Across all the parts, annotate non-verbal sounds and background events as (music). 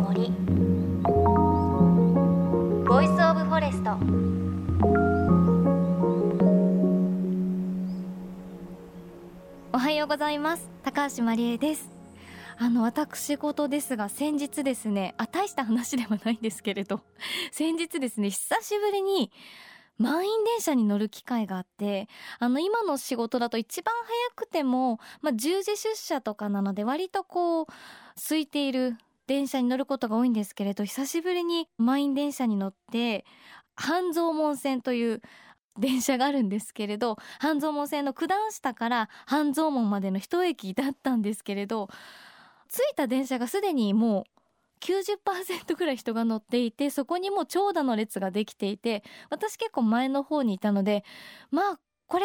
森。ボイスオブフォレストおはようございます。高橋真理恵です。あの私事ですが先日ですねあ大した話ではないんですけれど先日ですね久しぶりに満員電車に乗る機会があってあの今の仕事だと一番早くても、まあ、10時出社とかなので割とこう空いている電車に乗ることが多いんですけれど久しぶりに満員電車に乗って半蔵門線という電車があるんですけれど半蔵門線の九段下から半蔵門までの一駅だったんですけれど着いた電車がすでにもう90%ぐらい人が乗っていてそこにも長蛇の列ができていて私結構前の方にいたのでまあこれ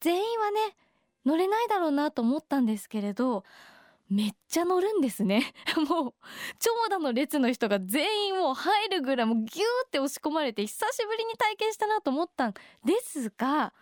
全員はね乗れないだろうなと思ったんですけれどめっちゃ乗るんですね。(laughs) もう長蛇の列の人が全員もう入るぐらいもうギューって押し込まれて久しぶりに体験したなと思ったんですが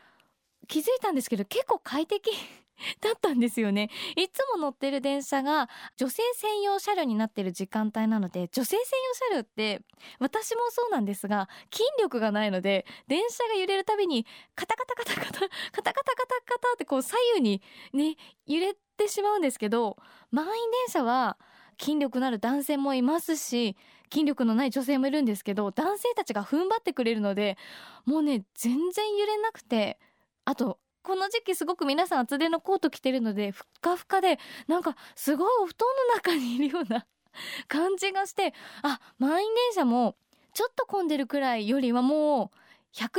気づいたんですけど結構快適 (laughs) だったんですよね。いつも乗ってる電車が女性専用車両になってる時間帯なので女性専用車両って私もそうなんですが筋力がないので電車が揺れるたびにカタカタカタカタカタカタカタカタってこう左右にね揺れててしまうんですけど満員電車は筋力のある男性もいますし筋力のない女性もいるんですけど男性たちが踏ん張ってくれるのでもうね全然揺れなくてあとこの時期すごく皆さん厚手のコート着てるのでふっかふかでなんかすごいお布団の中にいるような (laughs) 感じがしてあ満員電車もちょっと混んでるくらいよりはもう120%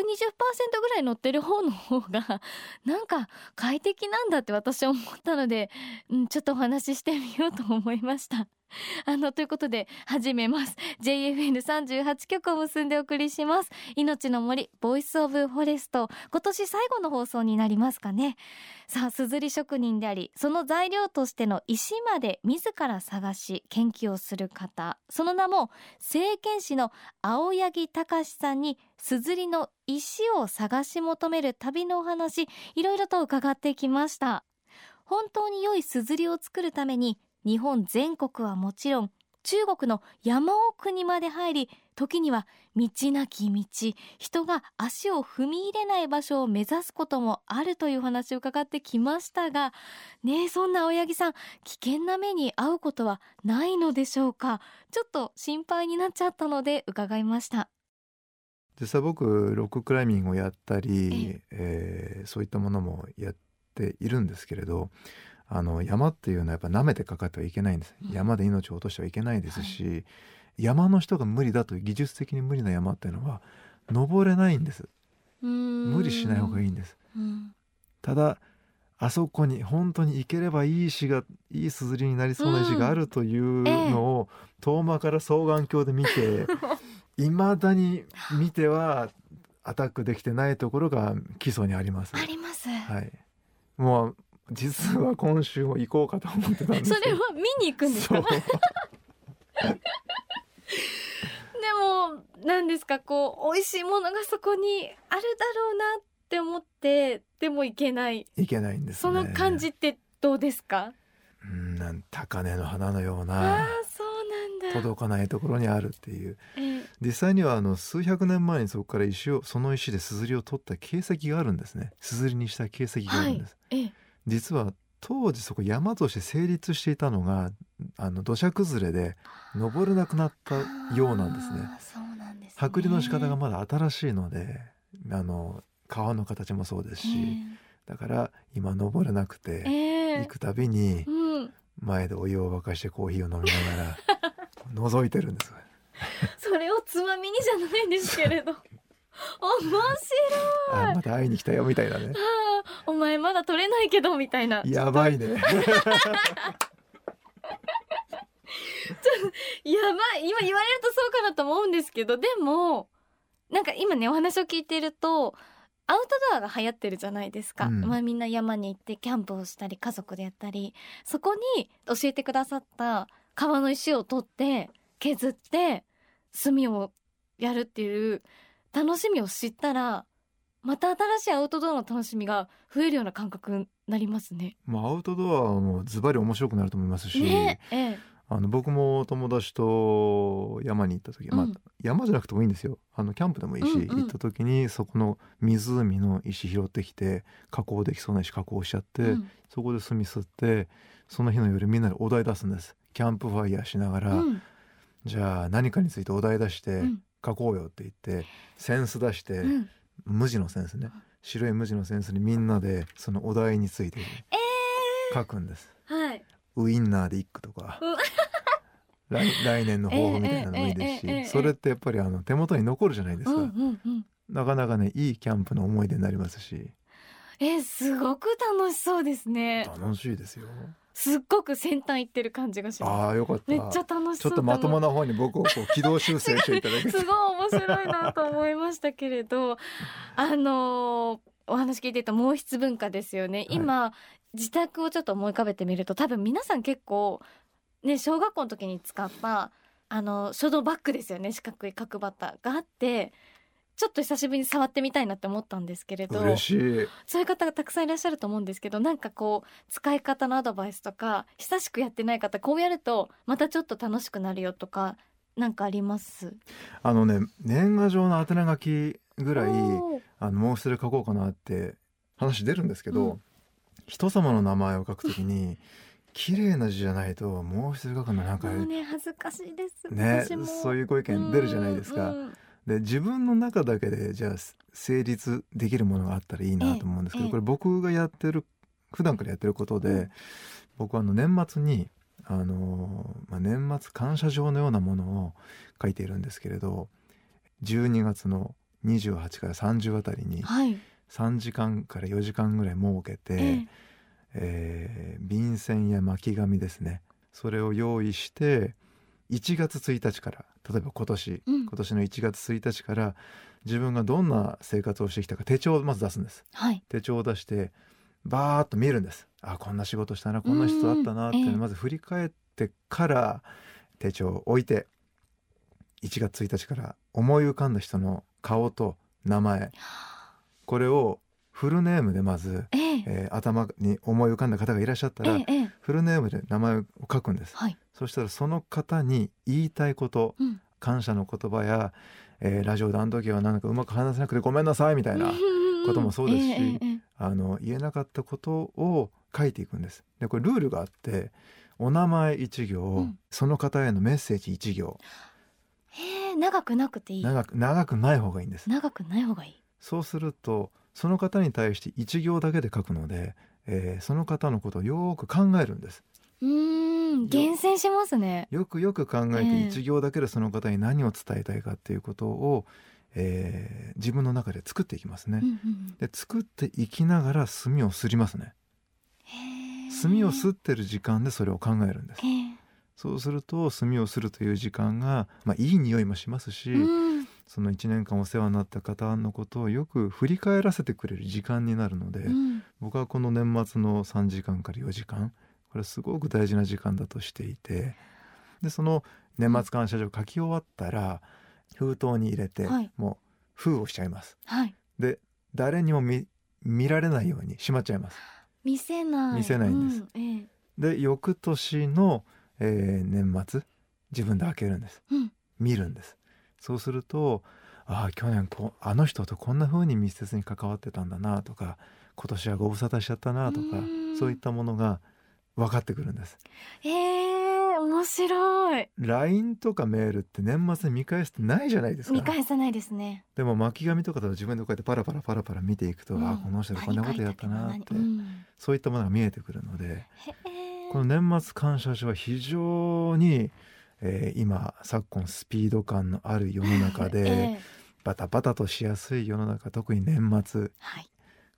ぐらい乗ってる方の方が (laughs) なんか快適なんだって私は思ったので、うん、ちょっとお話ししてみようと思いました。(laughs) あのということで始めます。JFN38 曲を結んでお送りします。命の森ボイスオブフォレスト。今年最後の放送になりますかね。さあ硯職人でありその材料としての石まで自ら探し研究をする方。その名も聖剣士の青柳隆さんに硯の石を探し求める旅のお話。いろいろと伺ってきました。本当に良い硯を作るために日本全国はもちろん中国の山奥にまで入り時には道なき道人が足を踏み入れない場所を目指すこともあるという話を伺ってきましたがねえそんな青柳さん危険な目に遭うことはないのでしょうか？ちょっと心配になっちゃったので伺いました。実際僕ロッククライミングをやったり、えー、そういったものもやっているんですけれどあの山っていうのはやっぱ舐めてかかってはいけないんです、うん、山で命を落としてはいけないですし、はい、山の人が無理だという技術的に無理な山っていうのは登れないんです。無理しない方がいいんです、うん、ただあそこに本当に行ければいい石がいいすずりになりそうな石があるというのを、遠間から双眼鏡で見て (laughs) いまだに見てはアタックできてないところが基礎にあります。あります。はい。もう実は今週も行こうかと思ってたんですそれは見に行くんですか？(laughs) でも何ですかこう美味しいものがそこにあるだろうなって思ってでも行けない。行けないんです、ね、その感じってどうですか？うんなん高根の花のようなあそうなんだ。届かないところにあるっていう、えー、実際にはあの数百年前にそこから石をその石で硯を取った形跡があるんですね。硯にした形跡があるんです、はいえー実は当時そこ山として成立していたのがあの土砂崩れで登れなくなったようなんですね。そうなんです、ね、剥離の仕方がまだ新しいのであの川の形もそうですし、えー、だから今登れなくて、えー、行くたびに前でお湯を沸かしてコーヒーを飲みながら (laughs) 覗いてるんです。それをつまみにじゃないんですけれど。(laughs) 面白い。あまた会いに来たよみたいなね。お前まだ取れないけどみたいな。やばいね。やばい今言われるとそうかなと思うんですけどでもなんか今ねお話を聞いてるとアウトドアが流行ってるじゃないですか、うん、まあみんな山に行ってキャンプをしたり家族でやったりそこに教えてくださった川の石を取って削って炭をやるっていう楽しみを知ったらまた新しいアウトドアの楽しみが増えるような感覚になりますね。まあアウトドアはもうズバリ面白くなると思いますし、ねええ、あの僕も友達と山に行った時、まあうん山じゃなくてもいいんですよ。あのキャンプでもいいし、うんうん行った時にそこの湖の石拾ってきて加工できそうな石加工しちゃって、うん。そこで炭吸ってその日の夜みんなでお題出すんです。キャンプファイヤーしながら、うん。じゃあ何かについてお題出してうん。書こうよって言ってセンス出して、うん無地のセンスね。白い無地のセンスにみんなでそのお題について書くんです、えー、はい、ウインナーで一句とか。来来年の抱負みたいなのもいいですし、えーえー、それってやっぱりあの手元に残るじゃないですか、うんうんうん、なかなかねいいキャンプの思い出になりますし。えー、すごく楽しそうですね。楽しいですよ。すっごく先端行ってる感じがしまああよかった。すめっちゃ楽しちょっとまともなな方に僕をこう軌道修正していただけてすごい面白いなと思いましたけれど (laughs) あのーお話聞いてた毛筆文化ですよね、今自宅をちょっと思い浮かべてみると多分皆さん結構ね小学校の時に使ったあの書道バッグですよね。四角い角バタがあってちょっと久しぶりに触ってみたいなって思ったんですけれど嬉しい。そういう方がたくさんいらっしゃると思うんですけどなんかこう使い方のアドバイスとか久しくやってない方こうやるとまたちょっと楽しくなるよとかなんかあります？あのね年賀状の宛名書きぐらいあの毛筆で書こうかなって話出るんですけど、うん。人様の名前を書くときに (sighs) 綺麗な字じゃないと毛筆で書くのなんかもうね恥ずかしいです。ね私も。そういうご意見出るじゃないですか。うんうんで自分の中だけでじゃあ成立できるものがあったらいいなと思うんですけど、ええ。これ僕がやってる普段からやってることで、うん。僕はあの年末にあのーまあ、年末感謝状のようなものを書いているんですけれど12月の28から30あたりにはい、3時間から4時間ぐらい設けて、ええ。えー便箋や巻き紙ですねそれを用意して1月1日から例えば今年うん。今年の1月1日から自分がどんな生活をしてきたか手帳をまず出すんです。はい。手帳を出してバーッと見るんです。あこんな仕事したなこんな人と会ったなっていうのをうんまず振り返ってから手帳を置いて1月1日から思い浮かんだ人の顔と名前。これをフルネームでまず、ええ。えー頭に思い浮かんだ方がいらっしゃったら、ええええフルネームで名前を書くんです。はい、そしたらその方に言いたいことうん、感謝の言葉や、えーラジオであの時はなんかうまく話せなくてごめんなさいみたいなこともそうですしえええええあの言えなかったことを書いていくんです。でこれルールがあってお名前一行、うん。その方へのメッセージ一行。えへえ長くなくていい。長く長くない方がいいんです。長くない方がいい。そうするとその方に対して一行だけで書くので、えーその方のことをよーく考えるんです。うーん厳選しますねよくよく考えええて一行だけでその方に何を伝えたいかっていうことを、えー自分の中で作っていきますねうん。うんで作っていきながら墨をすりますね。墨をすってる時間でそれを考えるんです。そうすると墨をするという時間が、まあ、いい匂いもしますし、うんその1年間お世話になった方のことをよく振り返らせてくれる時間になるので、うん。僕はこの年末の3時間から4時間これはすごく大事な時間だとしていてでその年末感謝状書き終わったら封筒に入れて、はい。もう封をしちゃいます。はい。で誰にも見見られないようにしまっちゃいます。見せない。見せないんです。うんええ。で翌年の、えー年末自分で開けるんです。うん。見るんですそうするとああ去年こうあの人とこんな風に密接に関わってたんだなとか今年はご無沙汰しちゃったなとかうん。そういったものが分かってくるんです。ええ面白い。LINE とかメールって年末に見返すってないじゃないですか。見返さないですね。でも巻き紙とかだと自分でこうやってパラパラパラパラ見ていくと、うん。あこの人がこんなことやったなって、何書いたっけ何そういったものが見えてくるのでこの年末感謝状は非常に、えー今昨今スピード感のある世の中で、ええ。バタバタとしやすい世の中特に年末はい。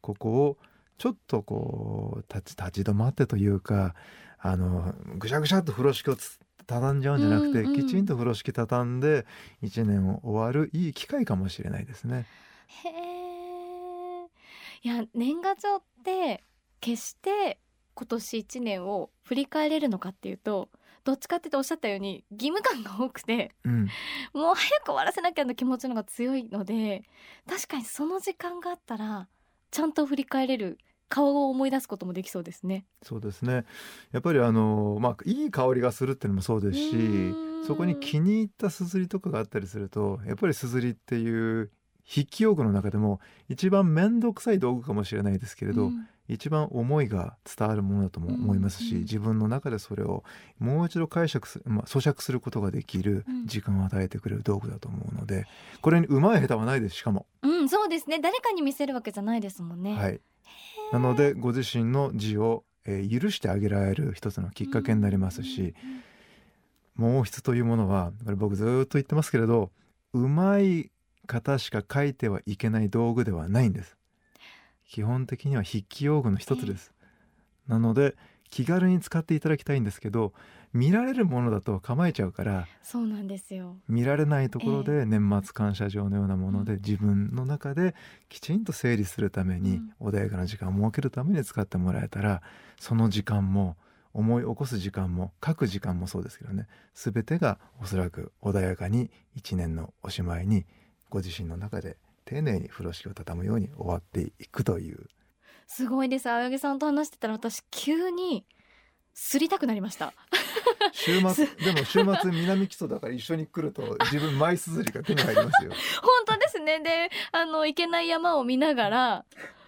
ここをちょっとこう立ち立ち止まってというかあのぐしゃぐしゃっと風呂敷をつ畳んじゃうんじゃなくて、うんうん。きちんと風呂敷畳んで一年を終わるいい機会かもしれないですね。へえ。いや年賀状って決して今年一年を振り返れるのかっていうとどっちかっておっしゃったように義務感が多くてうん、もう早く終わらせなきゃの気持ちの方が強いので確かにその時間があったらちゃんと振り返れる顔を思い出すこともできそうですね。そうですね。やっぱりあのまあいい香りがするっていうのもそうですしうん。そこに気に入ったすずりとかがあったりするとやっぱりすずりっていう筆記用具の中でも一番面倒くさい道具かもしれないですけれど、うん一番思いが伝わるものだとも思いますし、自分の中でそれをもう一度解釈する、まあ、咀嚼することができるうん。時間を与えてくれる道具だと思うのでこれにうまい下手はないですしかも、うん、そうですね。誰かに見せるわけじゃないですもんね、はい、なのでご自身の字を、えー許してあげられる一つのきっかけになりますし、毛筆というものはこれ僕ずーっと言ってますけれどうまい方しか書いてはいけない道具ではないんです基本的には筆記用具の一つです、なので気軽に使っていただきたいんですけど見られるものだと構えちゃうからそうなんですよ。見られないところえで年末感謝状のようなものでうん。自分の中できちんと整理するために穏やかな時間を設けるために使ってもらえたらその時間も思い起こす時間も書く時間もそうですけどね全てがおそらく穏やかに一年のおしまいにご自身の中で丁寧に風呂敷を畳むように終わっていくという。すごいです。青柳さんと話してたら私急にすりたくなりました。週末でも週末南基礎だから一緒に来ると自分マイすずりが手に入りますよ。(laughs) 本当ですね。であの行けない山を見ながら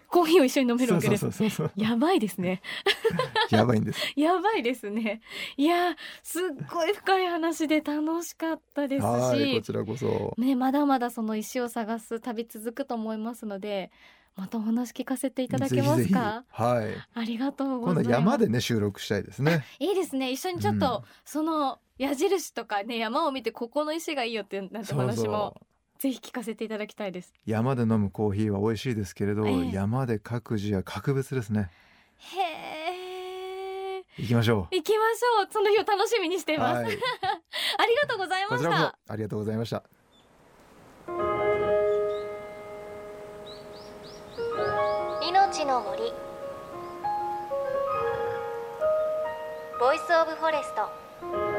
コーヒーを一緒に飲めるわけです。やばいですね。(laughs) やばいんです。やばいですね。いやすっごい深い話で楽しかったですはいこしちらこそ。ねまだまだその石を探す旅続くと思いますのでまたお話聞かせていただけますか？はい。ありがとうご今ざいます。度山でね収録したいですね。いいですね。一緒にちょっうん。と、その矢印とかね山を見てここの石がいいよってなんてお話もぜひ聞かせていただきたいです。山で飲むコーヒーは美味しいですけれど、ええ。山で書く字は格別ですね。へえ。行きましょ行きましょう。その日を楽しみにしていうます、はい。(laughs) ありがとうございましこちらこたそありがとうございました。命の森。ボイスオブフォレスト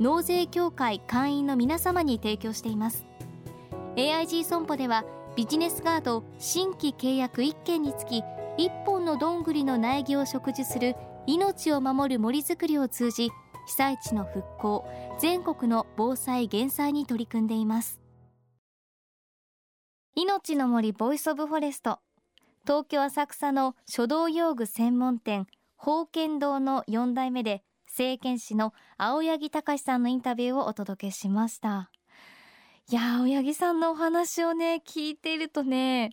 納税協会会員の皆様に提供しています。AIG 損保ではビジネスガード新規契約1件につき1本のどんぐりの苗木を植樹する命を守る森づくりを通じ被災地の復興全国の防災減災に取り組んでいます。命の森ボイスオブフォレスト東京浅草の書道用具専門店宝研堂の4代目で製硯師の青柳隆さんのインタビューをお届けしました。いや青柳さんのお話をね聞いているとね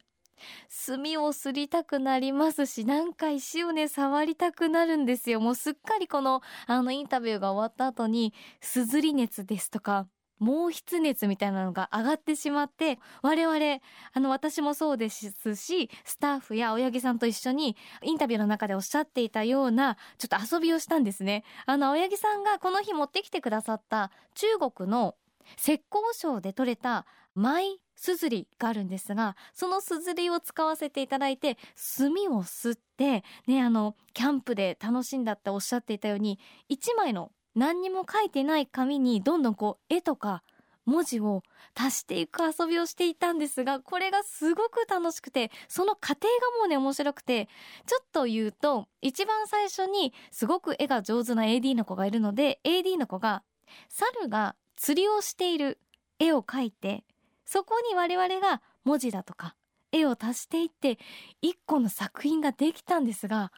墨をすりたくなりますしなんか石をね触りたくなるんですよ。もうすっかりこのあのインタビューが終わった後にすずり熱ですとか毛筆熱みたいなのが上がってしまって我々あの私もそうですしスタッフや青柳さんと一緒にインタビューの中でおっしゃっていたようなちょっと遊びをしたんですね。あの青柳さんがこの日持ってきてくださった中国の浙江省で採れたマイすずりがあるんですがそのすずりを使わせていただいて炭を吸ってねあのキャンプで楽しんだっておっしゃっていたように1枚の何にも書いてない紙にどんどんこう絵とか文字を足していく遊びをしていたんですがこれがすごく楽しくてその過程がもうね面白くてちょっと言うと一番最初にすごく絵が上手な AD の子がいるので AD の子が猿が釣りをしている絵を描いてそこに我々が文字だとか絵を足していって一個の作品ができたんですが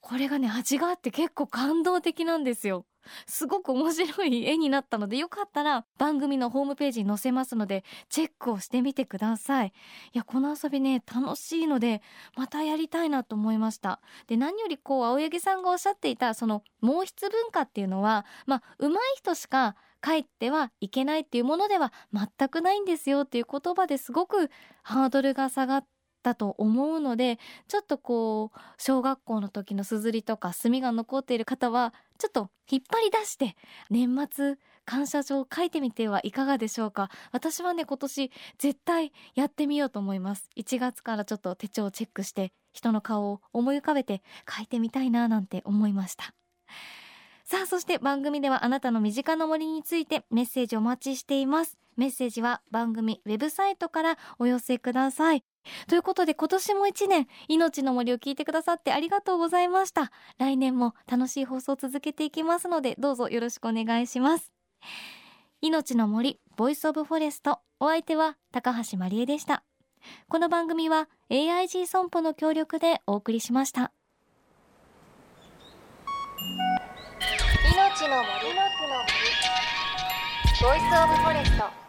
これがね味があって結構感動的なんですよ。すごく面白い絵になったのでよかったら番組のホームページに載せますのでチェックをしてみてください。いやこの遊びね楽しいのでまたやりたいなと思いましたで何よりこう青柳さんがおっしゃっていたその毛筆文化っていうのはまあ上手い人しか帰ってはいけないっていうものでは全くないんですよっていう言葉ですごくハードルが下がったと思うのでちょっとこう小学校の時のすずりとか墨が残っている方はちょっと引っ張り出して年末感謝状を書いてみてはいかがでしょうか。私はね今年絶対やってみようと思います。1月からちょっと手帳をチェックして人の顔を思い浮かべて書いてみたいななんて思いました。さあそして番組ではあなたの身近な森についてメッセージお待ちしています。メッセージは番組ウェブサイトからお寄せください。ということで今年も一年命の森を聞いてくださってありがとうございました。来年も楽しい放送を続けていきますのでどうぞよろしくお願いします。命の森ボイスオブフォレスト。お相手は高橋真理恵でした。この番組は AIG 損保の協力でお送りしました。命の森の森。ボイスオブフォレスト。